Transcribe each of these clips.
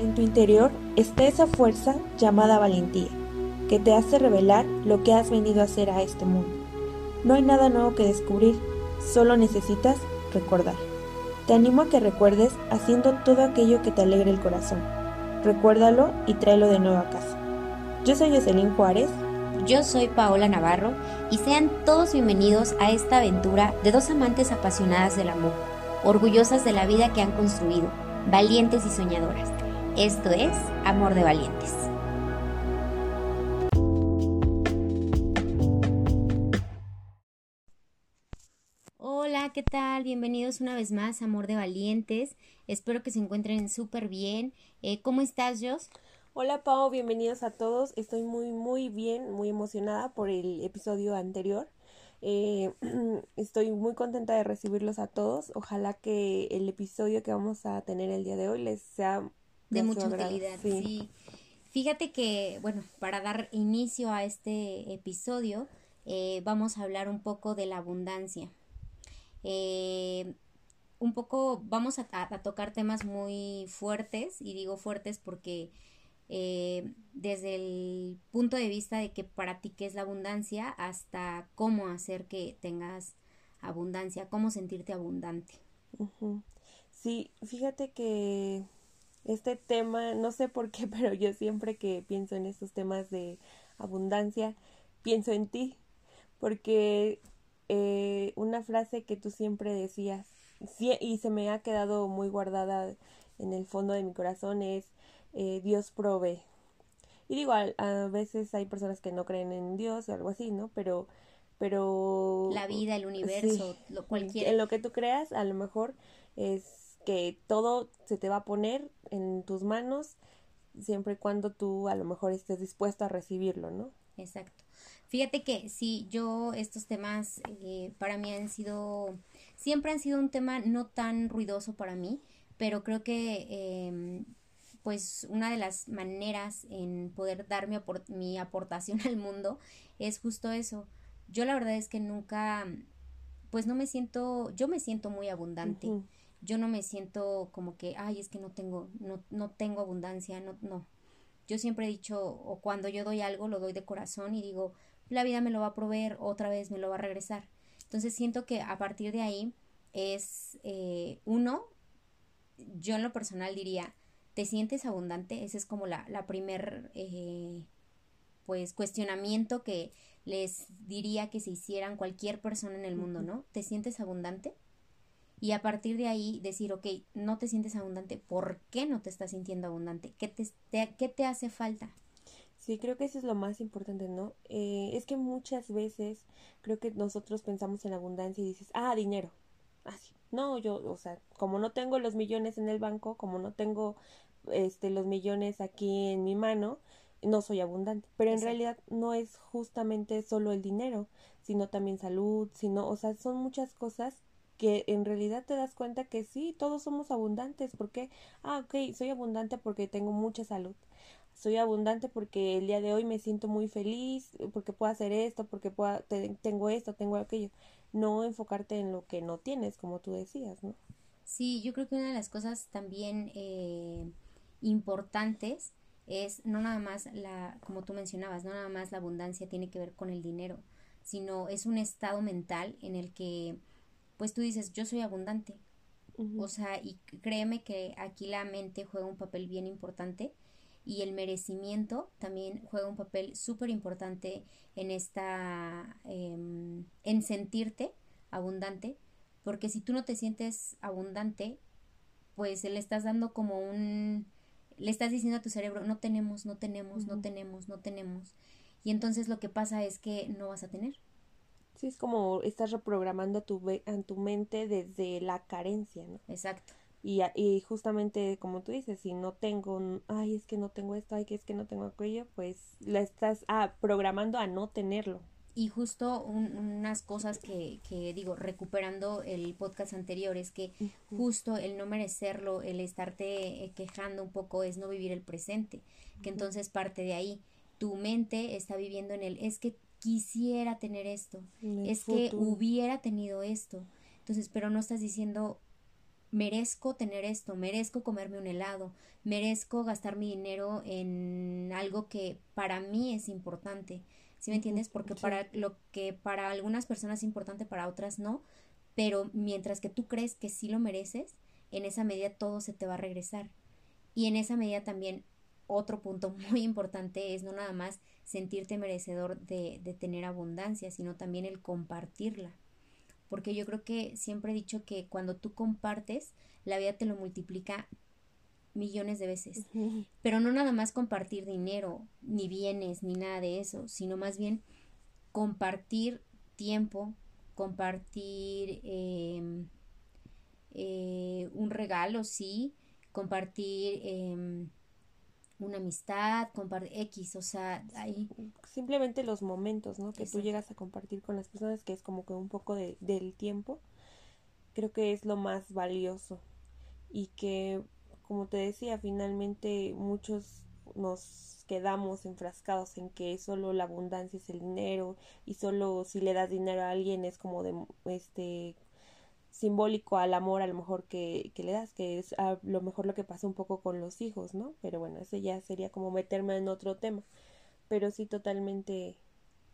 En tu interior está esa fuerza llamada valentía, que te hace revelar lo que has venido a hacer a este mundo. No hay nada nuevo que descubrir, solo necesitas recordar. Te animo a que recuerdes haciendo todo aquello que te alegre el corazón. Recuérdalo y tráelo de nuevo a casa. Yo soy Jocelyn Juárez. Yo soy Paola Navarro y sean todos bienvenidos a esta aventura de dos amantes apasionadas del amor, orgullosas de la vida que han construido, valientes y soñadoras. Esto es Amor de Valientes. Hola, ¿qué tal? Bienvenidos una vez más a Amor de Valientes. Espero que se encuentren súper bien. Eh, ¿Cómo estás, Jos? Hola Pau, bienvenidos a todos. Estoy muy muy bien, muy emocionada por el episodio anterior. Eh, estoy muy contenta de recibirlos a todos. Ojalá que el episodio que vamos a tener el día de hoy les sea de mucha utilidad. Sí. Fíjate que, bueno, para dar inicio a este episodio, eh, vamos a hablar un poco de la abundancia. Eh, un poco vamos a, tocar temas muy fuertes, y digo fuertes porque eh, desde el punto de vista de que para ti qué es la abundancia hasta cómo hacer que tengas abundancia, cómo sentirte abundante. Sí, fíjate que este tema, no sé por qué, pero yo siempre que pienso en estos temas de abundancia, pienso en ti, porque eh, una frase que tú siempre decías y se me ha quedado muy guardada en el fondo de mi corazón es eh, Dios provee. Y digo, a, veces hay personas que no creen en Dios o algo así, ¿no? Pero, pero... La vida, el universo, lo cualquiera. En lo que tú creas, a lo mejor es que todo se te va a poner en tus manos siempre y cuando tú a lo mejor estés dispuesto a recibirlo, ¿no? Exacto. Fíjate que sí, yo estos temas eh, para mí han sido, siempre han sido un tema no tan ruidoso para mí, pero creo que em, pues una de las maneras en poder dar mi, mi aportación al mundo es justo eso. Yo la verdad es que nunca, pues no me siento, yo me siento muy abundante yo no me siento como que, ay, es que no tengo, no, no tengo abundancia, no, no. Yo siempre he dicho, o cuando yo doy algo, lo doy de corazón y digo, la vida me lo va a proveer, otra vez me lo va a regresar. Entonces siento que a partir de ahí es, eh, uno, yo en lo personal diría, ¿te sientes abundante? Ese es como la, la primer, eh, pues, cuestionamiento que les diría que se hicieran cualquier persona en el mundo, ¿no? ¿Te sientes abundante? Y a partir de ahí decir, ok, no te sientes abundante, ¿por qué no te estás sintiendo abundante? ¿Qué te, qué te hace falta? Sí, creo que eso es lo más importante, ¿no? Eh, es que muchas veces creo que nosotros pensamos en abundancia y dices, ah, dinero. Así. no, yo, o sea, como no tengo los millones en el banco, como no tengo este los millones aquí en mi mano, no soy abundante. Pero en realidad no es justamente solo el dinero, sino también salud, sino, o sea, son muchas cosas que en realidad te das cuenta que sí, todos somos abundantes, porque, ah, ok, soy abundante porque tengo mucha salud, soy abundante porque el día de hoy me siento muy feliz, porque puedo hacer esto, porque puedo, tengo esto, tengo aquello, no enfocarte en lo que no tienes, como tú decías, ¿no? Sí, yo creo que una de las cosas también eh, importantes es no nada más la, como tú mencionabas, no nada más la abundancia tiene que ver con el dinero, sino es un estado mental en el que pues tú dices, yo soy abundante. O sea, y créeme que aquí la mente juega un papel bien importante y el merecimiento también juega un papel súper importante en esta, em, en sentirte abundante, porque si tú no te sientes abundante, pues le estás dando como un, le estás diciendo a tu cerebro, no tenemos, no tenemos, no tenemos, no tenemos. Y entonces lo que pasa es que no vas a tener. Sí, es como estás reprogramando tu, en tu mente desde la carencia, ¿no? Exacto. Y, y justamente como tú dices, si no tengo, ay, es que no tengo esto, ay, que es que no tengo aquello, pues la estás ah, programando a no tenerlo. Y justo unas cosas que, que digo, recuperando el podcast anterior, es que justo el no merecerlo, el estarte eh, quejando un poco, es no vivir el presente, que entonces parte de ahí. Tu mente está viviendo en el, es que quisiera tener esto, es que hubiera tenido esto. Entonces, pero no estás diciendo, merezco tener esto, merezco comerme un helado, merezco gastar mi dinero en algo que para mí es importante. ¿Sí me entiendes? Porque para lo que para algunas personas es importante, para otras no, pero mientras que tú crees que sí lo mereces, en esa medida todo se te va a regresar. Y en esa medida también otro punto muy importante es no nada más sentirte merecedor de, de tener abundancia, sino también el compartirla porque yo creo que siempre he dicho que cuando tú compartes, la vida te lo multiplica millones de veces. Pero no nada más compartir dinero, ni bienes, ni nada de eso, sino más bien compartir tiempo, compartir em, eh, un regalo, sí, compartir em, una amistad, compartir X, o sea, ahí. Simplemente los momentos, ¿no? Que tú llegas a compartir con las personas, que es como que un poco de, del tiempo, creo que es lo más valioso. Y que, como te decía, finalmente muchos nos quedamos enfrascados en que solo la abundancia es el dinero y solo si le das dinero a alguien es como de este simbólico al amor a lo mejor que, que le das, que es a lo mejor lo que pasa un poco con los hijos, ¿no? Pero bueno, eso ya sería como meterme en otro tema. Pero sí totalmente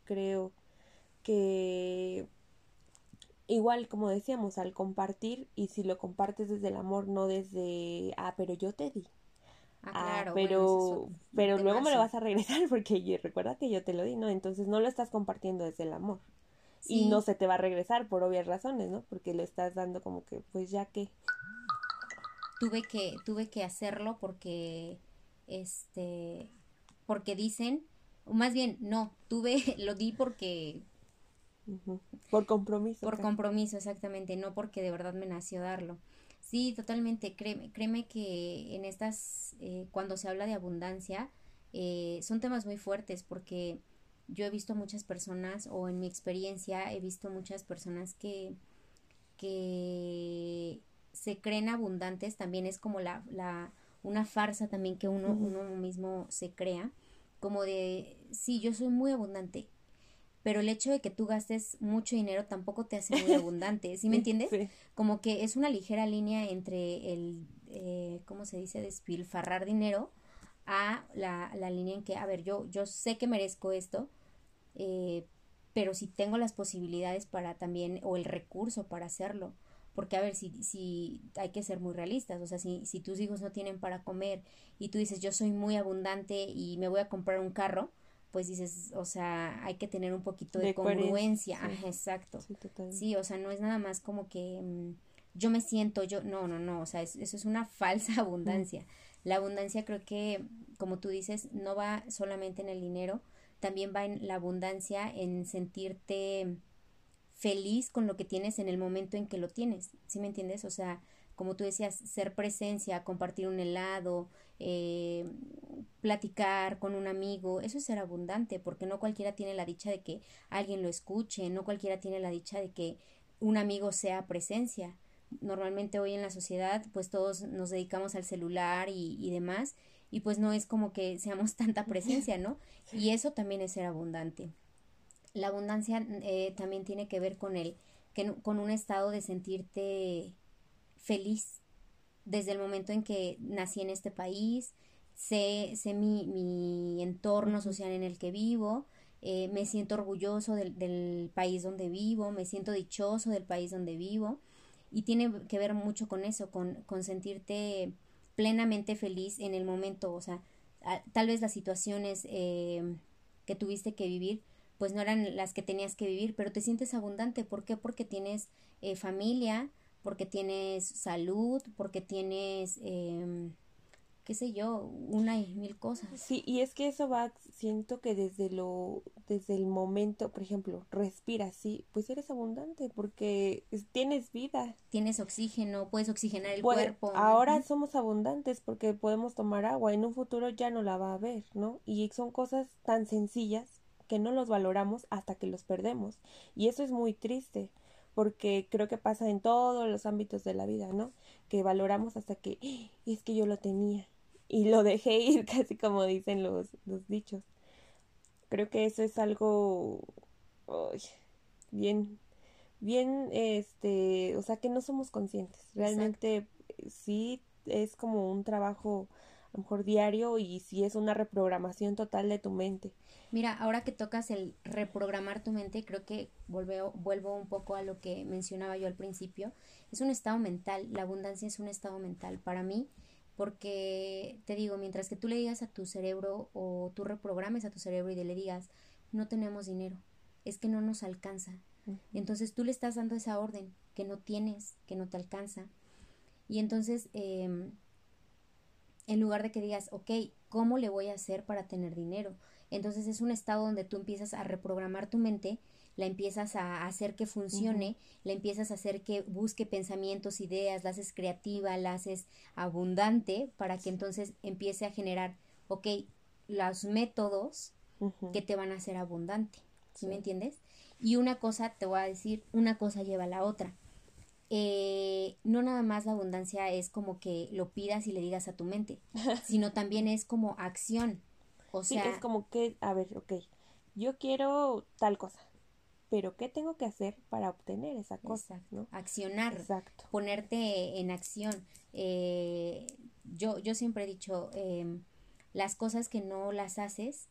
creo que igual como decíamos, al compartir y si lo compartes desde el amor, no desde, ah, pero yo te di. Ah, ah claro, pero, pero luego me lo vas a regresar porque recuerda que yo te lo di, ¿no? Entonces no lo estás compartiendo desde el amor y no se te va a regresar por obvias razones, ¿no? Porque le estás dando como que, pues ya que. Tuve que, tuve que hacerlo porque, este, porque dicen, o más bien, no, tuve, lo di porque... Por compromiso. Por compromiso, exactamente, no porque de verdad me nació darlo. Sí, totalmente, créeme, créeme que en estas, eh, cuando se habla de abundancia, eh, son temas muy fuertes porque yo he visto muchas personas, o en mi experiencia he visto muchas personas que, que se creen abundantes, también es como la, la una farsa también que uno, uno mismo se crea, como de, sí, yo soy muy abundante, pero el hecho de que tú gastes mucho dinero tampoco te hace muy abundante, ¿sí me entiendes? Como que es una ligera línea entre el, eh, ¿cómo se dice?, despilfarrar dinero a la, la línea en que, a ver, yo, yo sé que merezco esto, eh, pero si tengo las posibilidades para también, o el recurso para hacerlo, porque a ver, si, si hay que ser muy realistas, o sea, si, si tus hijos no tienen para comer y tú dices, yo soy muy abundante y me voy a comprar un carro, pues dices, o sea, hay que tener un poquito de, congruencia, exacto. Sí, o sea, no es nada más como que mm, yo me siento, yo, no, no, no, o sea, eso es una falsa abundancia. La abundancia creo que, como tú dices, no va solamente en el dinero, también va en la abundancia, en sentirte feliz con lo que tienes en el momento en que lo tienes, ¿sí me entiendes? O sea, como tú decías, ser presencia, compartir un helado, eh, platicar con un amigo, eso es ser abundante, porque no cualquiera tiene la dicha de que alguien lo escuche, no cualquiera tiene la dicha de que un amigo sea presencia. Normalmente hoy en la sociedad, pues todos nos dedicamos al celular y, y demás, y pues no es como que seamos tanta presencia, ¿no? Y eso también es ser abundante. La abundancia eh, también tiene que ver con el, que, con un estado de sentirte feliz desde el momento en que nací en este país, sé, sé mi, mi entorno social en el que vivo, eh, me siento orgulloso del, del, país donde vivo, me siento dichoso del país donde vivo y tiene que ver mucho con eso, con, con sentirte plenamente feliz en el momento, o sea, tal vez las situaciones eh, que tuviste que vivir, pues no eran las que tenías que vivir, pero te sientes abundante. ¿Por qué? Porque tienes eh, familia, porque tienes salud, porque tienes eh, qué sé yo, una y mil cosas. Sí, y es que eso va, siento que desde lo, desde el momento, por ejemplo, respiras, sí, pues eres abundante porque tienes vida. Tienes oxígeno, puedes oxigenar el cuerpo. Ahora somos abundantes porque podemos tomar agua, en un futuro ya no la va a haber, ¿no? Y son cosas tan sencillas que no los valoramos hasta que los perdemos. Y eso es muy triste porque creo que pasa en todos los ámbitos de la vida, ¿no? Que valoramos hasta que ¡Ah! es que yo lo tenía y lo dejé ir, casi como dicen los, los dichos. Creo que eso es algo bien, bien, este, o sea, que no somos conscientes. Realmente sí es como un trabajo a lo mejor diario y sí es una reprogramación total de tu mente. Mira, ahora que tocas el reprogramar tu mente, creo que vuelvo, vuelvo un poco a lo que mencionaba yo al principio. Es un estado mental, la abundancia es un estado mental. Para mí, porque te digo, mientras que tú le digas a tu cerebro o tú reprogrames a tu cerebro y le digas, no tenemos dinero, es que no nos alcanza. Entonces tú le estás dando esa orden que no tienes, que no te alcanza. Y entonces, em, en lugar de que digas, ok, ¿cómo le voy a hacer para tener dinero? Entonces es un estado donde tú empiezas a reprogramar tu mente, la empiezas a hacer que funcione, la empiezas a hacer que busque pensamientos, ideas, la haces creativa, la haces abundante para que entonces empiece a generar, ok, los métodos que te van a hacer abundante. ¿Sí, me entiendes? Y una cosa, te voy a decir, una cosa lleva a la otra. Eh, no nada más la abundancia es como que lo pidas y le digas a tu mente, sino también es como acción. O sea, es como que, a ver, ok, yo quiero tal cosa, pero ¿qué tengo que hacer para obtener esa cosa? ¿no? Accionar, Exacto. ponerte en acción. Eh, yo, yo siempre he dicho, em, las cosas que no las haces,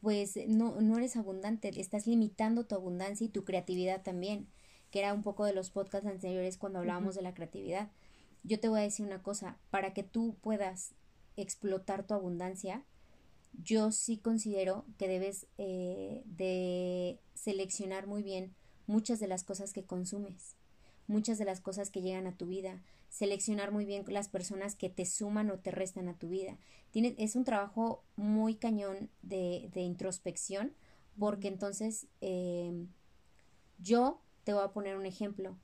pues no, no eres abundante, estás limitando tu abundancia y tu creatividad también, que era un poco de los podcasts anteriores cuando hablábamos de la creatividad. Yo te voy a decir una cosa, para que tú puedas explotar tu abundancia, yo sí considero que debes eh, de seleccionar muy bien muchas de las cosas que consumes, muchas de las cosas que llegan a tu vida, seleccionar muy bien las personas que te suman o te restan a tu vida. Tiene, es un trabajo muy cañón de, de introspección, porque entonces eh, yo te voy a poner un ejemplo.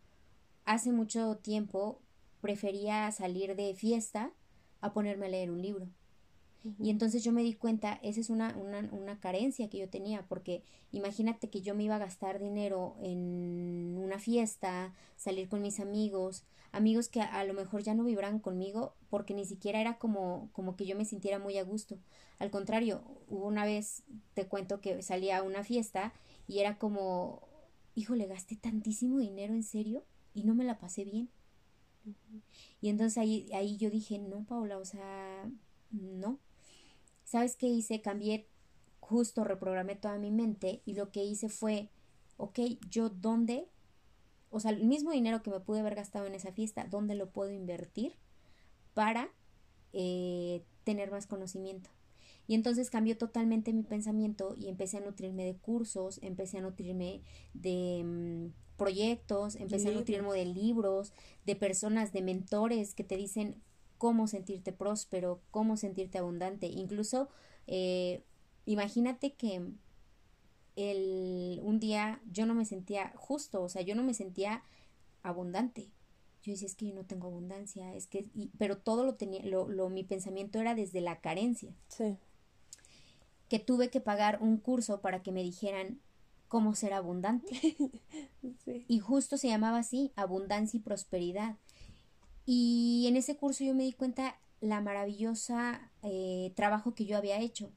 Hace mucho tiempo prefería salir de fiesta a ponerme a leer un libro. Y entonces yo me di cuenta, esa es una, una, una, carencia que yo tenía, porque imagínate que yo me iba a gastar dinero en una fiesta, salir con mis amigos, amigos que a, lo mejor ya no vibran conmigo, porque ni siquiera era como, como que yo me sintiera muy a gusto. Al contrario, hubo una vez, te cuento que salía a una fiesta y era como, híjole, gasté tantísimo dinero en serio y no me la pasé bien. Y entonces ahí, ahí yo dije, no, Paula, o sea, no, ¿Sabes qué hice? Cambié, justo reprogramé toda mi mente y lo que hice fue, ok, yo dónde, o sea, el mismo dinero que me pude haber gastado en esa fiesta, ¿dónde lo puedo invertir para eh, tener más conocimiento? Y entonces cambió totalmente mi pensamiento y empecé a nutrirme de cursos, empecé a nutrirme de mm, proyectos, empecé a nutrirme de libros, de personas, de mentores que te dicen, cómo sentirte próspero, cómo sentirte abundante. Incluso, eh, imagínate que el, un día yo no me sentía justo, o sea, yo no me sentía abundante. Yo decía, es que yo no tengo abundancia, es que, pero todo lo tenía, lo, lo, mi pensamiento era desde la carencia. Sí. Que tuve que pagar un curso para que me dijeran cómo ser abundante. sí. Y justo se llamaba así, abundancia y prosperidad. Y en ese curso yo me di cuenta la maravillosa eh, trabajo que yo había hecho,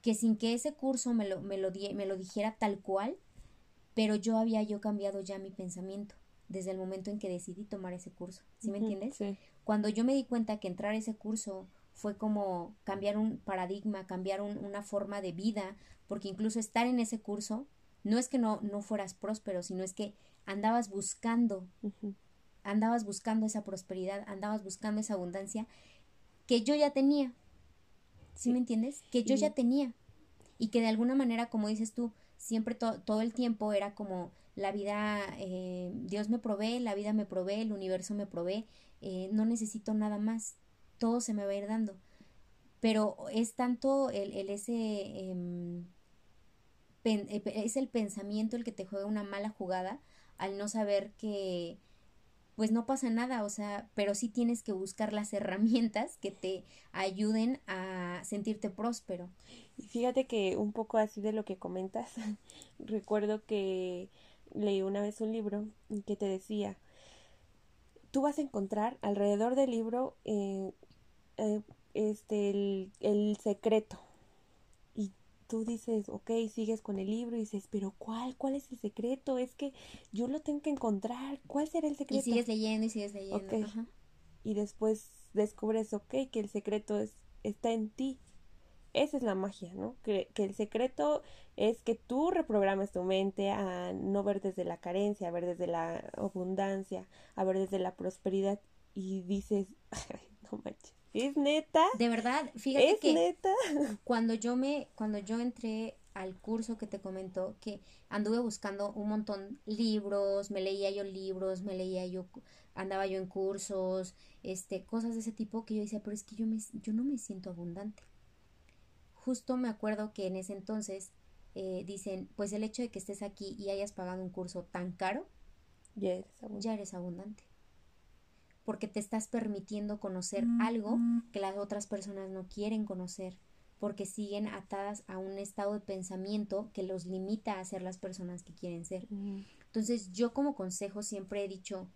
que sin que ese curso me lo, me lo, me lo dijera tal cual, pero yo había yo cambiado ya mi pensamiento desde el momento en que decidí tomar ese curso. ¿Sí me entiendes? Cuando yo me di cuenta que entrar a ese curso fue como cambiar un paradigma, cambiar una forma de vida, porque incluso estar en ese curso no es que no, no fueras próspero, sino es que andabas buscando andabas buscando esa prosperidad, andabas buscando esa abundancia que yo ya tenía. ¿Sí, me entiendes? Que yo ya tenía. Y que de alguna manera, como dices tú, siempre todo el tiempo era como la vida, eh, Dios me provee, la vida me provee, el universo me provee, eh, no necesito nada más, todo se me va a ir dando. Pero es tanto el, el ese, em, eh, es el pensamiento el que te juega una mala jugada al no saber que, pues no pasa nada, o sea, pero sí tienes que buscar las herramientas que te ayuden a sentirte próspero. Y fíjate que un poco así de lo que comentas, recuerdo que leí una vez un libro que te decía, tú vas a encontrar alrededor del libro eh, eh, este el, el secreto tú dices, ok, sigues con el libro y dices, pero ¿cuál? ¿Cuál es el secreto? Es que yo lo tengo que encontrar. ¿Cuál será el secreto? Y sigues leyendo y sigues leyendo. Y después descubres, ok, que el secreto es, está en ti. Esa es la magia, ¿no? Que, que el secreto es que tú reprogrames tu mente a no ver desde la carencia, a ver desde la abundancia, a ver desde la prosperidad y dices, no manches, es neta. De verdad, fíjate ¿Es que neta? cuando yo me cuando yo entré al curso que te comentó que anduve buscando un montón libros, me leía yo libros, me leía yo andaba yo en cursos, este cosas de ese tipo que yo decía, pero es que yo me yo no me siento abundante. Justo me acuerdo que en ese entonces eh, dicen, pues el hecho de que estés aquí y hayas pagado un curso tan caro, ya eres abundante. Ya eres abundante. Porque te estás permitiendo conocer algo que las otras personas no quieren conocer, porque siguen atadas a un estado de pensamiento que los limita a ser las personas que quieren ser. Entonces yo como consejo siempre he dicho,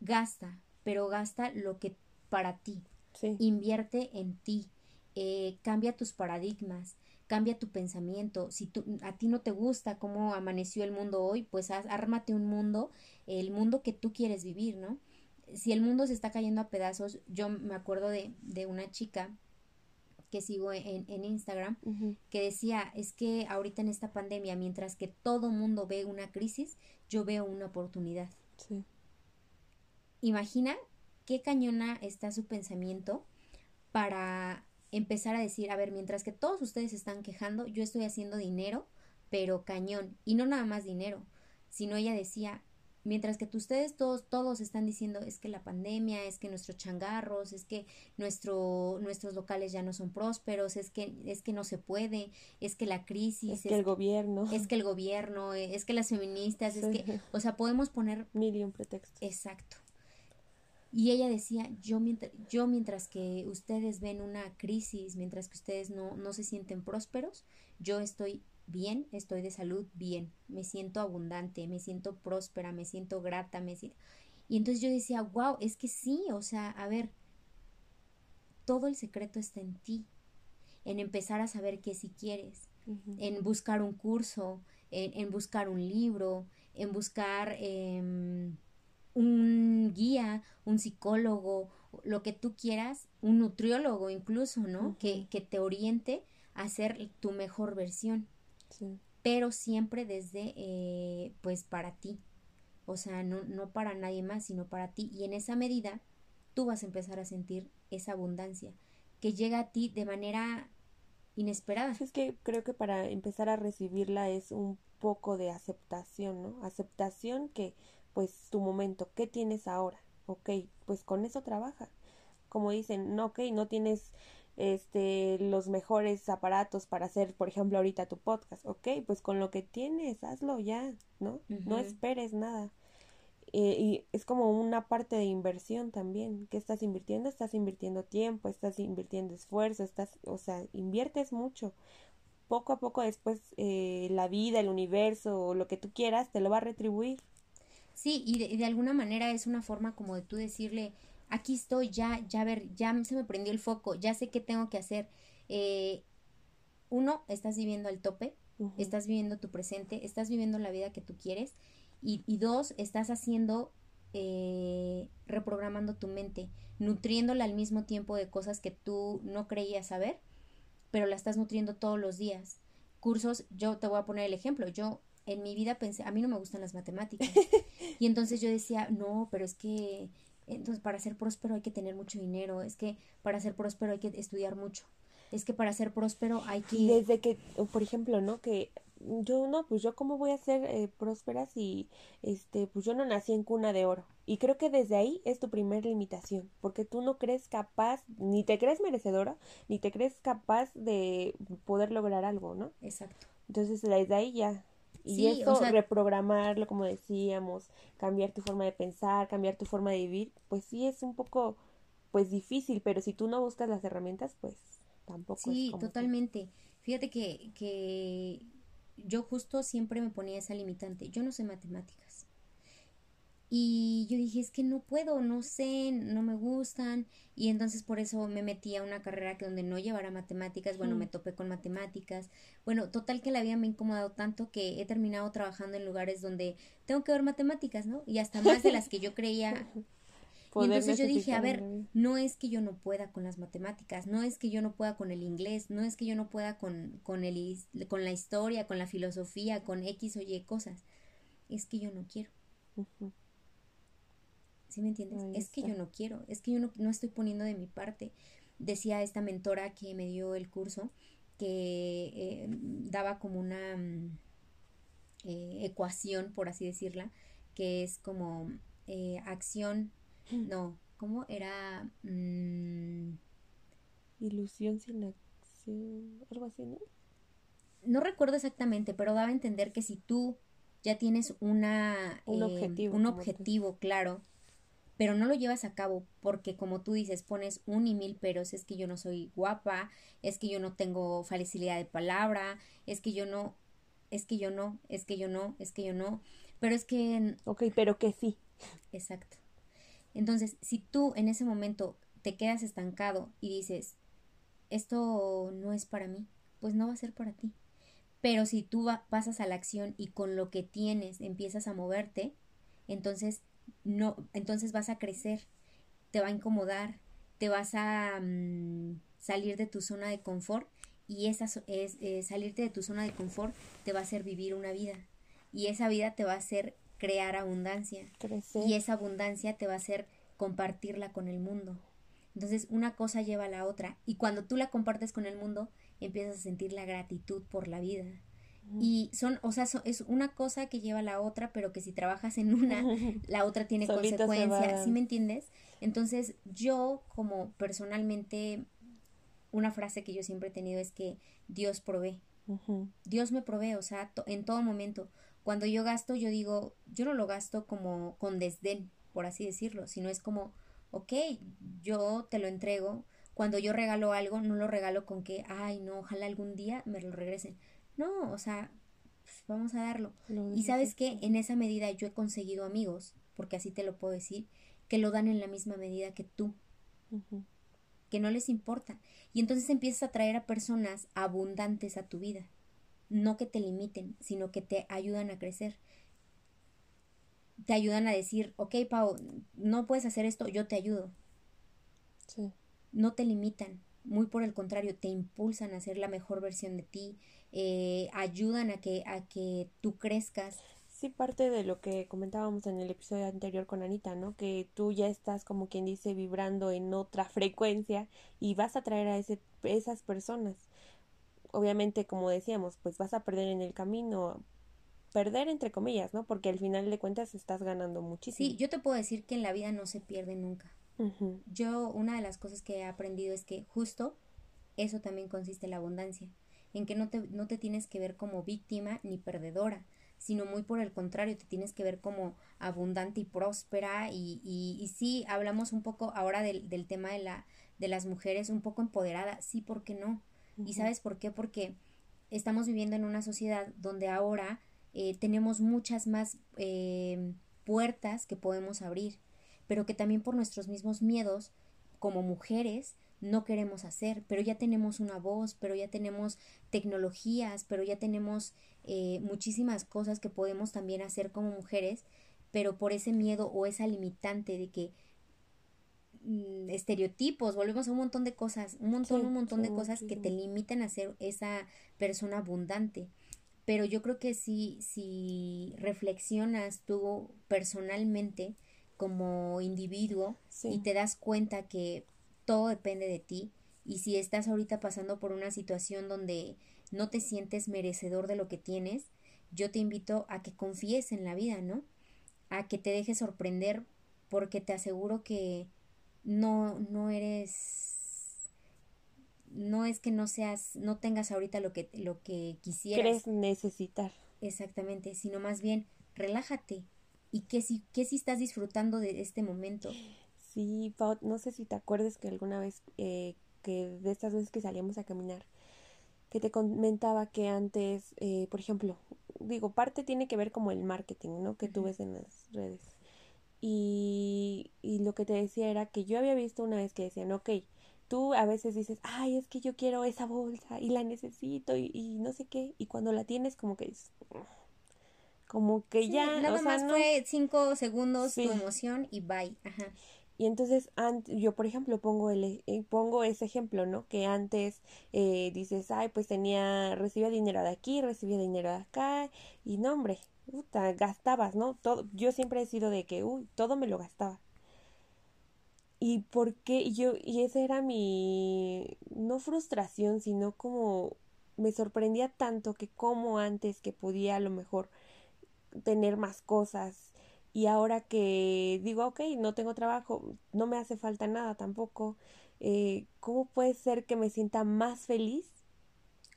gasta, pero gasta lo que para ti. Invierte en ti, eh, cambia tus paradigmas, cambia tu pensamiento. Si tú, a ti no te gusta cómo amaneció el mundo hoy, pues ármate un mundo, el mundo que tú quieres vivir, ¿no? Si el mundo se está cayendo a pedazos, yo me acuerdo de, de una chica que sigo en, en Instagram, que decía, es que ahorita en esta pandemia, mientras que todo mundo ve una crisis, yo veo una oportunidad. Sí. Imagina qué cañona está su pensamiento para empezar a decir, a ver, mientras que todos ustedes están quejando, yo estoy haciendo dinero, pero cañón, y no nada más dinero, sino ella decía, mientras que ustedes todos todos están diciendo es que la pandemia, es que nuestros changarros, es que nuestro nuestros locales ya no son prósperos, es que es que no se puede, es que la crisis, es que el gobierno, es que el gobierno, es que las feministas, es que, o sea, podemos poner mil y un pretextos. Exacto. Y ella decía, yo mientras, yo mientras que ustedes ven una crisis, mientras que ustedes no, no se sienten prósperos, yo estoy bien, estoy de salud bien, me siento abundante, me siento próspera, me siento grata, me siento... Y entonces yo decía, wow, es que sí, o sea, a ver, todo el secreto está en ti, en empezar a saber qué si quieres, en buscar un curso, en, en, buscar un libro, en buscar... Eh, un guía, un psicólogo, lo que tú quieras, un nutriólogo incluso, ¿no? que, que, te oriente a ser tu mejor versión. Sí. Pero siempre desde, eh, pues, para ti. O sea, no, no para nadie más, sino para ti. Y en esa medida, tú vas a empezar a sentir esa abundancia que llega a ti de manera inesperada. Es que creo que para empezar a recibirla es un poco de aceptación, ¿no? Aceptación que pues tu momento, ¿qué tienes ahora? Ok, pues con eso trabaja. Como dicen, no, ok, no tienes este los mejores aparatos para hacer, por ejemplo, ahorita tu podcast, ok, pues con lo que tienes, hazlo ya, ¿no? No esperes nada. Eh, y es como una parte de inversión también. ¿Qué estás invirtiendo? Estás invirtiendo tiempo, estás invirtiendo esfuerzo, estás, o sea, inviertes mucho. Poco a poco después eh, la vida, el universo o lo que tú quieras te lo va a retribuir. Sí, y de, alguna manera es una forma como de tú decirle, aquí estoy, ya, ya ver, ya se me prendió el foco, ya sé qué tengo que hacer. Eh, uno, estás viviendo al tope, estás viviendo tu presente, estás viviendo la vida que tú quieres. Y, y dos, estás haciendo, eh, reprogramando tu mente, nutriéndola al mismo tiempo de cosas que tú no creías saber, pero la estás nutriendo todos los días. Cursos, yo te voy a poner el ejemplo, yo en mi vida pensé, a mí no me gustan las matemáticas. y entonces yo decía, no, pero es que, entonces para ser próspero hay que tener mucho dinero, es que para ser próspero hay que estudiar mucho, es que para ser próspero hay que... Desde que, por ejemplo, ¿no? Que yo no, pues yo cómo voy a ser eh, próspera si, este, pues yo no nací en cuna de oro. Y creo que desde ahí es tu primer limitación, porque tú no crees capaz, ni te crees merecedora, ni te crees capaz de poder lograr algo, ¿no? Exacto. Entonces desde ahí ya y eso, reprogramarlo, como decíamos, cambiar tu forma de pensar, cambiar tu forma de vivir, pues sí es un poco, pues difícil, pero si tú no buscas las herramientas, pues tampoco. Sí, totalmente. Fíjate que, que yo justo siempre me ponía esa limitante. Yo no sé matemáticas. Y yo dije, es que no puedo, no sé, no me gustan. Y entonces por eso me metí a una carrera que donde no llevara matemáticas. Bueno, me topé con matemáticas. Bueno, total que la vida me ha incomodado tanto que he terminado trabajando en lugares donde tengo que ver matemáticas, ¿no? Y hasta más de las que yo creía. y entonces yo dije, a ver, no es que yo no pueda con las matemáticas, no es que yo no pueda con el inglés, no es que yo no pueda con, con, el, con la historia, con la filosofía, con X o Y cosas. Es que yo no quiero. ¿Sí me entiendes? es que yo no quiero, es que yo no, estoy poniendo de mi parte. Decía esta mentora que me dio el curso que eh, daba como una mm, eh, ecuación, por así decirla, que es como eh, acción, no, ¿cómo era? Mm, Ilusión sin acción, algo así, ¿no? No recuerdo exactamente, pero daba a entender que si tú ya tienes una, un objetivo, un objetivo claro, pero no lo llevas a cabo porque como tú dices, pones un y mil peros, es que yo no soy guapa, es que yo no tengo facilidad de palabra, es que yo no, es que yo no, es que yo no, es que yo no, pero es que... Ok, pero que sí. Exacto. Entonces, si tú en ese momento te quedas estancado y dices, esto no es para mí, pues no va a ser para ti. Pero si tú pasas a la acción y con lo que tienes empiezas a moverte, entonces no, entonces vas a crecer, te va a incomodar, te vas a mm, salir de tu zona de confort y esa es eh, salirte de tu zona de confort te va a hacer vivir una vida y esa vida te va a hacer crear abundancia y esa abundancia te va a hacer compartirla con el mundo. Entonces una cosa lleva a la otra y cuando tú la compartes con el mundo empiezas a sentir la gratitud por la vida y son, o sea, es una cosa que lleva a la otra, pero que si trabajas en una, la otra tiene consecuencias, ¿sí me entiendes? Entonces, yo como personalmente, una frase que yo siempre he tenido es que Dios provee. Dios me provee, o sea, en todo momento. Cuando yo gasto, yo digo, yo no lo gasto como con desdén, por así decirlo, sino es como, ok, yo te lo entrego. Cuando yo regalo algo, no lo regalo con que, ay, no, ojalá algún día me lo regresen no, o sea, pues, vamos a darlo. y sabes que en esa medida yo he conseguido amigos, porque así te lo puedo decir, que lo dan en la misma medida que tú, que no les importa. Y entonces empiezas a traer a personas abundantes a tu vida, no que te limiten, sino que te ayudan a crecer. Te ayudan a decir, ok, Pau, no puedes hacer esto, yo te ayudo. Sí. No te limitan, muy por el contrario, te impulsan a ser la mejor versión de ti, eh, ayudan a que, a que tú crezcas. Sí, parte de lo que comentábamos en el episodio anterior con Anita, ¿no? Que tú ya estás como quien dice vibrando en otra frecuencia y vas a traer a ese, esas personas. Obviamente, como decíamos, pues vas a perder en el camino, perder entre comillas, ¿no? Porque al final de cuentas estás ganando muchísimo. Sí, yo te puedo decir que en la vida no se pierde nunca. Yo, una de las cosas que he aprendido es que justo eso también consiste en la abundancia en que no te, no te tienes que ver como víctima ni perdedora, sino muy por el contrario, te tienes que ver como abundante y próspera y, y, y sí, hablamos un poco ahora del, del, tema de, la, de las mujeres un poco empoderadas, sí, ¿por qué no? ¿Y sabes por qué? Porque estamos viviendo en una sociedad donde ahora eh, tenemos muchas más eh, puertas que podemos abrir, pero que también por nuestros mismos miedos como mujeres no queremos hacer, pero ya tenemos una voz, pero ya tenemos tecnologías, pero ya tenemos eh, muchísimas cosas que podemos también hacer como mujeres, pero por ese miedo o esa limitante de que mm, estereotipos, volvemos a un montón de cosas, un montón, un montón de cosas que te limitan a ser esa persona abundante. Pero yo creo que si, si reflexionas tú personalmente como individuo y te das cuenta que todo depende de ti y si estás ahorita pasando por una situación donde no te sientes merecedor de lo que tienes, yo te invito a que confíes en la vida, ¿no? A que te dejes sorprender porque te aseguro que no no eres no es que no seas no tengas ahorita lo que lo que quisieras. Crees necesitar. Exactamente sino más bien relájate. Y que si que si estás disfrutando de este momento Sí, Pau, no sé si te acuerdas que alguna vez, eh, que de estas veces que salíamos a caminar, que te comentaba que antes, eh, por ejemplo, digo, parte tiene que ver como el marketing, ¿no? Que tú ves en las redes. Y, y lo que te decía era que yo había visto una vez que decían, ok, tú a veces dices, ay, es que yo quiero esa bolsa y la necesito y, y no sé qué, y cuando la tienes como que es como que ya nada más fue cinco segundos tu emoción y bye Ajá. Y entonces, yo por ejemplo pongo, el, eh, pongo ese ejemplo, ¿no? Que antes eh, dices, ay, pues tenía, recibía dinero de aquí, recibía dinero de acá, y no, hombre, puta, gastabas, ¿no? Todo, yo siempre he sido de que, uy, todo me lo gastaba. Y por qué yo, y esa era mi, no frustración, sino como me sorprendía tanto que como antes que podía a lo mejor tener más cosas, y ahora que digo, ok, no tengo trabajo, no me hace falta nada tampoco, eh, ¿cómo puede ser que me sienta más feliz?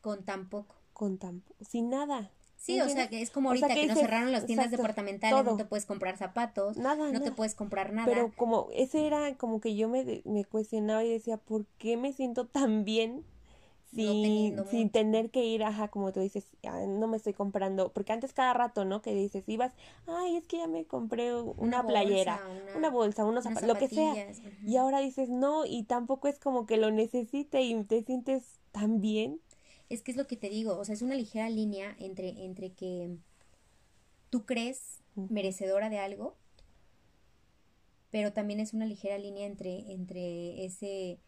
Con tan poco. Con tan sin nada. Sí, o sea, que es como ahorita que, nos cerraron las tiendas departamentales, no te puedes comprar zapatos, nada, no te puedes comprar nada. Pero como ese era como que yo me, me cuestionaba y decía, ¿por qué me siento tan bien sin, tener que ir, ajá, como tú dices, no me estoy comprando, porque antes cada rato, ¿no? Que dices, ibas, ay, es que ya me compré una, playera, una, bolsa, unos zapatos, lo que sea. Y ahora dices, no, y tampoco es como que lo necesite y te sientes tan bien. Es que es lo que te digo, o sea, es una ligera línea entre, entre que tú crees merecedora de algo, pero también es una ligera línea entre, entre ese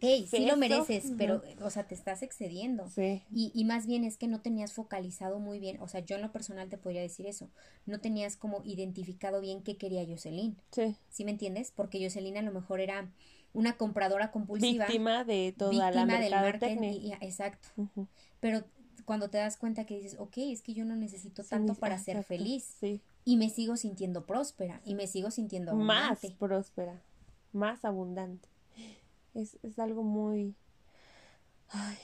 hey, sí lo mereces, pero, o sea, te estás excediendo. Sí. Y, y más bien es que no tenías focalizado muy bien, o sea, yo en lo personal te podría decir eso, no tenías como identificado bien qué quería Jocelyn. Sí. ¿Sí me entiendes? Porque Jocelyn a lo mejor era una compradora compulsiva. Víctima de toda la del marketing. exacto. Pero cuando te das cuenta que dices, ok, es que yo no necesito tanto para ser feliz. Sí. Y me sigo sintiendo próspera y me sigo sintiendo abundante. Más próspera, más abundante. Es, es algo muy... Ay,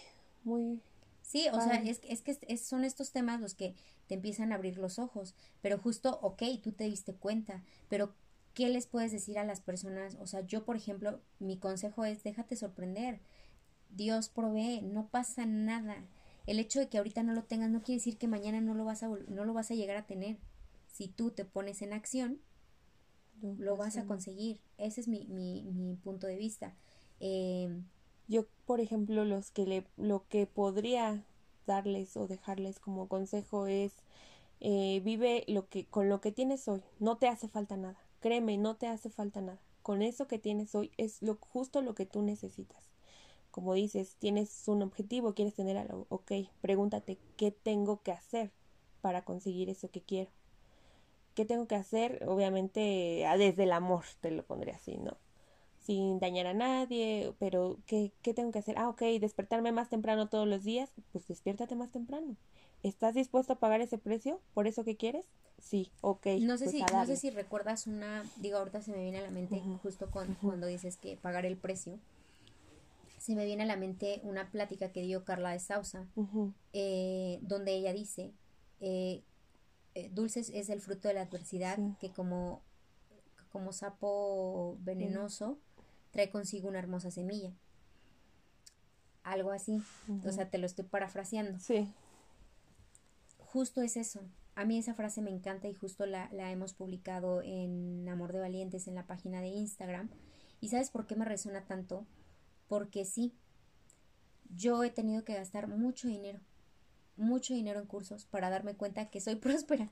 muy... Sí, o sea, es, es que son estos temas los que te empiezan a abrir los ojos, pero justo, ok, tú te diste cuenta, pero ¿qué les puedes decir a las personas? O sea, yo, por ejemplo, mi consejo es déjate sorprender. Dios provee, no pasa nada. El hecho de que ahorita no lo tengas no quiere decir que mañana no lo vas a, no lo vas a llegar a tener. Si tú te pones en acción, lo vas a conseguir. Ese es mi, mi, mi punto de vista. Eh, yo, por ejemplo, los que le, lo que podría darles o dejarles como consejo es eh, vive lo que con lo que tienes hoy. No te hace falta nada. Créeme, no te hace falta nada. Con eso que tienes hoy es lo justo lo que tú necesitas. Como dices, tienes un objetivo, quieres tener algo, ok, pregúntate qué tengo que hacer para conseguir eso que quiero. ¿Qué tengo que hacer? Obviamente, desde el amor te lo pondré así, ¿no? Sin dañar a nadie, pero ¿qué, ¿qué, tengo que hacer? Ah, ok, despertarme más temprano todos los días, pues despiértate más temprano. ¿Estás dispuesto a pagar ese precio por eso que quieres? Sí, ok. No sé, pues si, no sé si recuerdas una, digo, ahorita se me viene a la mente justo con, cuando dices que pagar el precio. Se me viene a la mente una plática que dio Carla de Sausa, eh, donde ella dice, eh, eh, dulces es el fruto de la adversidad que como, como sapo venenoso, trae consigo una hermosa semilla. Algo así. O sea, te lo estoy parafraseando. Sí. Justo es eso. A mí esa frase me encanta y justo la, la hemos publicado en Amor de Valientes en la página de Instagram. ¿Y sabes por qué me resuena tanto? Porque sí, yo he tenido que gastar mucho dinero, mucho dinero en cursos para darme cuenta que soy próspera.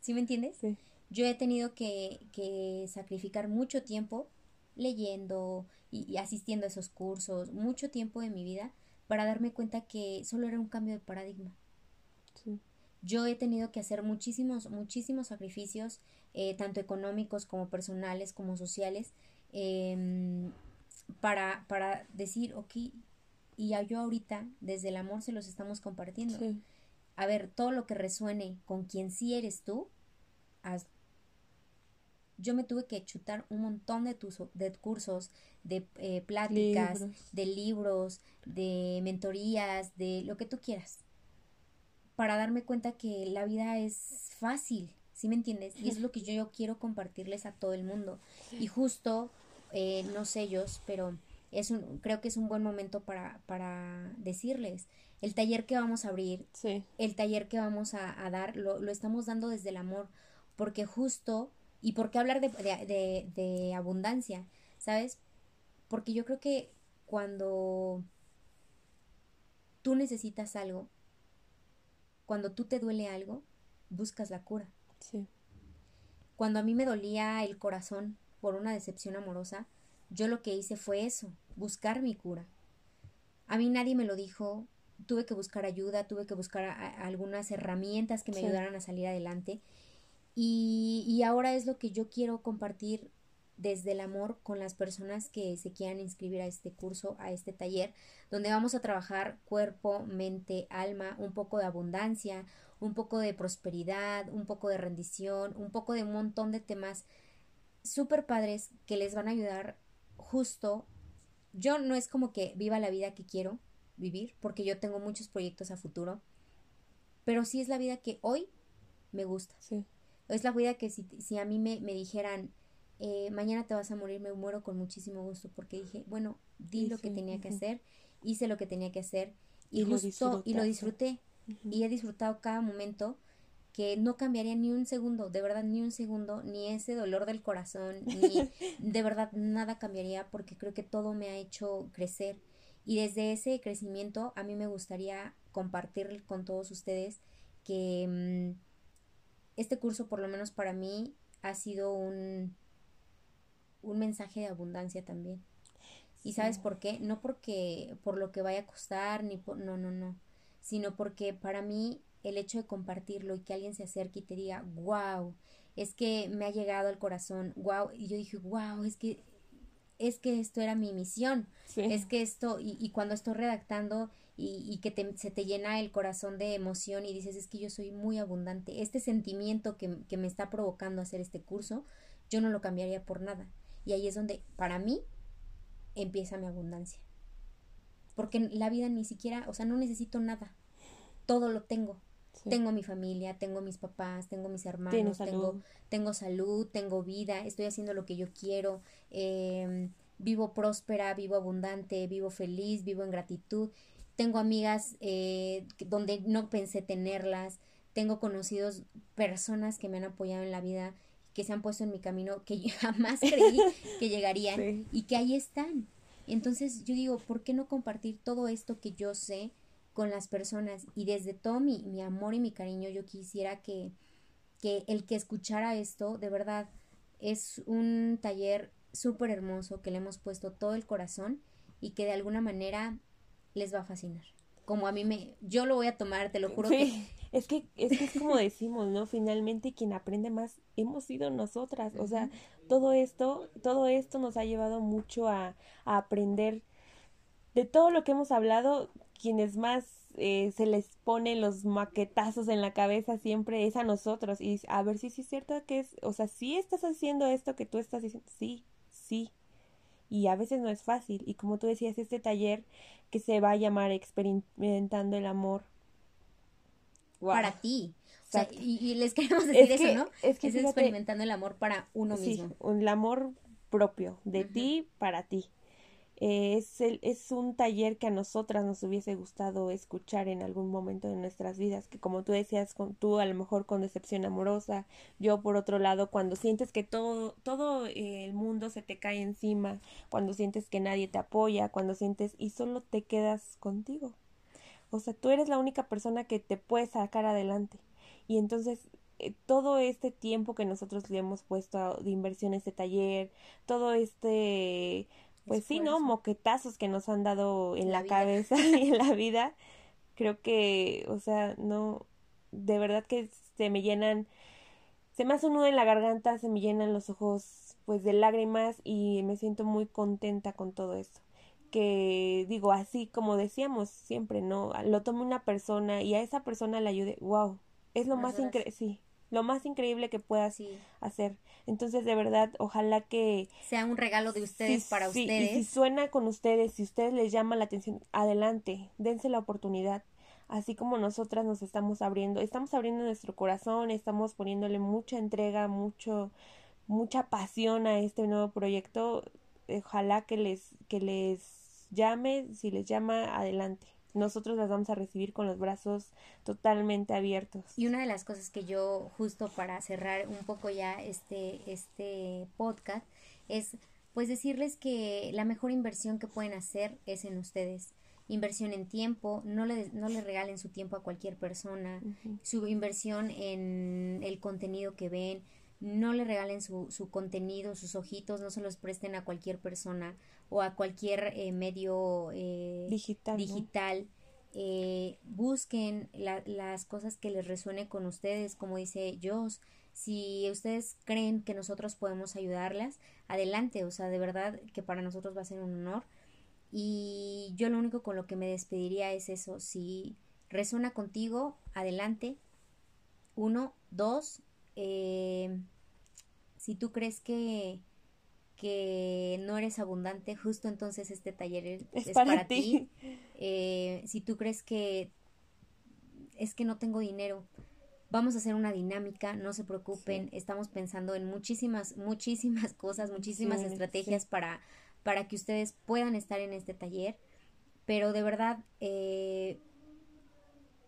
¿Sí me entiendes? Sí. Yo he tenido que, que sacrificar mucho tiempo leyendo y, asistiendo a esos cursos, mucho tiempo de mi vida para darme cuenta que solo era un cambio de paradigma. Yo he tenido que hacer muchísimos, muchísimos sacrificios, eh, tanto económicos como personales, como sociales, em, para, para decir, ok, y yo ahorita, desde el amor, se los estamos compartiendo. A ver, todo lo que resuene con quien sí eres tú, haz, yo me tuve que chutar un montón de, tus, de cursos, de eh, pláticas, de libros, de mentorías, de lo que tú quieras, para darme cuenta que la vida es fácil, ¿sí me entiendes? Y es lo que yo, quiero compartirles a todo el mundo. Y justo, eh, no sé ellos, pero es un, creo que es un buen momento para, para decirles. El taller que vamos a abrir, el taller que vamos a, a dar, lo, lo estamos dando desde el amor, porque justo ¿Y por qué hablar de, de, de abundancia? ¿Sabes? Porque yo creo que cuando tú necesitas algo, cuando tú te duele algo, buscas la cura. Sí. Cuando a mí me dolía el corazón por una decepción amorosa, yo lo que hice fue eso, buscar mi cura. A mí nadie me lo dijo, tuve que buscar ayuda, tuve que buscar algunas herramientas que me ayudaran a salir adelante. Y, y ahora es lo que yo quiero compartir desde el amor con las personas que se quieran inscribir a este curso, a este taller, donde vamos a trabajar cuerpo, mente, alma, un poco de abundancia, un poco de prosperidad, un poco de rendición, un poco de un montón de temas súper padres que les van a ayudar justo. Yo no es como que viva la vida que quiero vivir, porque yo tengo muchos proyectos a futuro, pero sí es la vida que hoy me gusta. Es la vida que si, si a mí me, me dijeran, eh, mañana te vas a morir, me muero con muchísimo gusto porque dije, bueno, di lo que tenía que hacer, hice lo que tenía que hacer y, justo y lo disfruté y he disfrutado cada momento que no cambiaría ni un segundo, de verdad ni un segundo, ni ese dolor del corazón, ni de verdad nada cambiaría porque creo que todo me ha hecho crecer. Y desde ese crecimiento a mí me gustaría compartir con todos ustedes que mm, este curso por lo menos para mí ha sido un un mensaje de abundancia también. ¿Y sabes por qué? No porque por lo que vaya a costar, ni por, no, no, no, sino porque para mí el hecho de compartirlo y que alguien se acerque y te diga, wow, es que me ha llegado al corazón, wow, y yo dije, wow, es que es que esto era mi misión, es que esto, y, y cuando estoy redactando y, y que te, se te llena el corazón de emoción y dices, es que yo soy muy abundante, este sentimiento que, que me está provocando hacer este curso, yo no lo cambiaría por nada. Y ahí es donde, para mí, empieza mi abundancia. Porque la vida ni siquiera, o sea, no necesito nada. Todo lo tengo. Tengo mi familia, tengo mis papás, tengo mis hermanos, tengo, tengo salud, tengo vida, estoy haciendo lo que yo quiero, eh, vivo próspera, vivo abundante, vivo feliz, vivo en gratitud. Tengo amigas eh, donde no pensé tenerlas, tengo conocidos personas que me han apoyado en la vida que se han puesto en mi camino que jamás creí que llegarían y que ahí están. Entonces yo digo, ¿por qué no compartir todo esto que yo sé con las personas? Y desde todo mi, mi amor y mi cariño yo quisiera que, que el que escuchara esto, de verdad, es un taller súper hermoso que le hemos puesto todo el corazón y que de alguna manera les va a fascinar. Como a mí me, yo lo voy a tomar, te lo juro que es que, es que es como decimos, ¿no? Finalmente quien aprende más hemos sido nosotras. O sea, todo esto, todo esto nos ha llevado mucho a, a aprender de todo lo que hemos hablado, quienes más eh, se les ponen los maquetazos en la cabeza siempre es a nosotros y a ver si sí es cierto que es, o sea, si estás haciendo esto que tú estás diciendo, sí, sí. Y a veces no es fácil. Y como tú decías, este taller que se va a llamar Experimentando el Amor, para ti. O sea, y, les queremos decir eso, ¿no? Es que es experimentando el amor para uno mismo. el amor propio, de ti para ti. Es, el, es un taller que a nosotras nos hubiese gustado escuchar en algún momento de nuestras vidas, que como tú decías, con, tú a lo mejor con decepción amorosa, yo por otro lado, cuando sientes que todo, todo el mundo se te cae encima, cuando sientes que nadie te apoya, cuando sientes y solo te quedas contigo. O sea, tú eres la única persona que te puede sacar adelante. Y entonces eh, todo este tiempo que nosotros le hemos puesto de inversión en este taller, todo este, pues sí, ¿no? Moquetazos que nos han dado en la, cabeza y en la vida, creo que, o sea, no, de verdad que se me llenan, se me hace un nudo en la garganta, se me llenan los ojos, pues, de lágrimas y me siento muy contenta con todo esto. Que digo así como decíamos siempre no lo tome una persona y a esa persona le ayude wow es lo más increíble sí lo más increíble que puedas hacer. Entonces de verdad ojalá que sea un regalo de ustedes para ustedes y si suena con ustedes si ustedes les llama la atención adelante dense la oportunidad. Así como nosotras nos estamos abriendo estamos abriendo nuestro corazón estamos poniéndole mucha entrega mucho mucha pasión a este nuevo proyecto. Ojalá que les que les llame, si les llama, adelante. Nosotros las vamos a recibir con los brazos totalmente abiertos. Y una de las cosas que yo, justo para cerrar un poco ya este, este podcast, es pues decirles que la mejor inversión que pueden hacer es en ustedes. Inversión en tiempo, no le, no le regalen su tiempo a cualquier persona, su inversión en el contenido que ven, no le regalen su, su contenido, sus ojitos, no se los presten a cualquier persona o a cualquier eh, medio eh, digital. digital. Eh, busquen las cosas que les resuene con ustedes, como dice Joss. Si ustedes creen que nosotros podemos ayudarlas, adelante, o sea, de verdad que para nosotros va a ser un honor. Y yo lo único con lo que me despediría es eso, si resuena contigo, adelante. Uno, dos, eh, si tú crees que, que no eres abundante, justo entonces este taller es, para, ti. Eh, si tú crees que es que no tengo dinero, vamos a hacer una dinámica, no se preocupen, estamos pensando en muchísimas, muchísimas cosas, muchísimas estrategias para, para que ustedes puedan estar en este taller, pero de verdad, eh,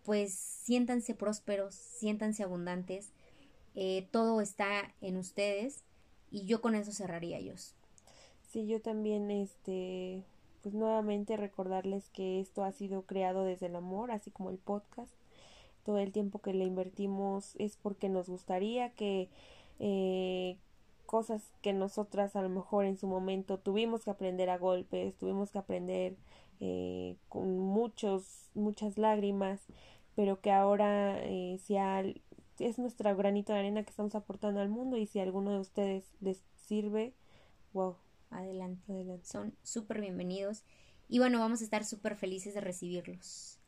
pues siéntanse prósperos, siéntanse abundantes, eh, todo está en ustedes y yo con eso cerraría ellos. Sí, yo también, este, pues nuevamente recordarles que esto ha sido creado desde el amor, así como el podcast. Todo el tiempo que le invertimos es porque nos gustaría que eh, cosas que nosotras a lo mejor en su momento tuvimos que aprender a golpes, tuvimos que aprender eh, con muchos, muchas lágrimas, pero que ahora eh, sea es nuestra granito de arena que estamos aportando al mundo y si a alguno de ustedes les sirve, wow. Adelante, adelante. Son súper bienvenidos y bueno, vamos a estar súper felices de recibirlos.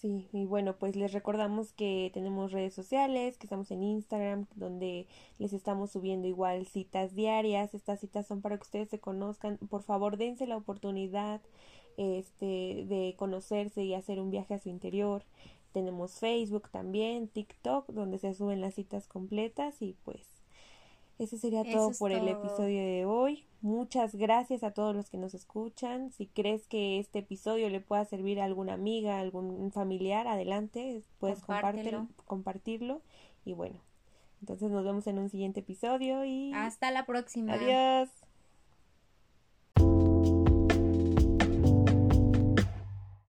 Sí, y bueno, pues les recordamos que tenemos redes sociales, que estamos en Instagram, donde les estamos subiendo igual citas diarias. Estas citas son para que ustedes se conozcan. Por favor, dense la oportunidad este, de conocerse y hacer un viaje a su interior. Tenemos Facebook también, TikTok, donde se suben las citas completas y pues ese sería todo por el episodio de hoy. Muchas gracias a todos los que nos escuchan. Si crees que este episodio le pueda servir a alguna amiga, a algún familiar, adelante, puedes compartirlo. compartirlo. Y bueno, entonces nos vemos en un siguiente episodio y... Hasta la próxima. Adiós.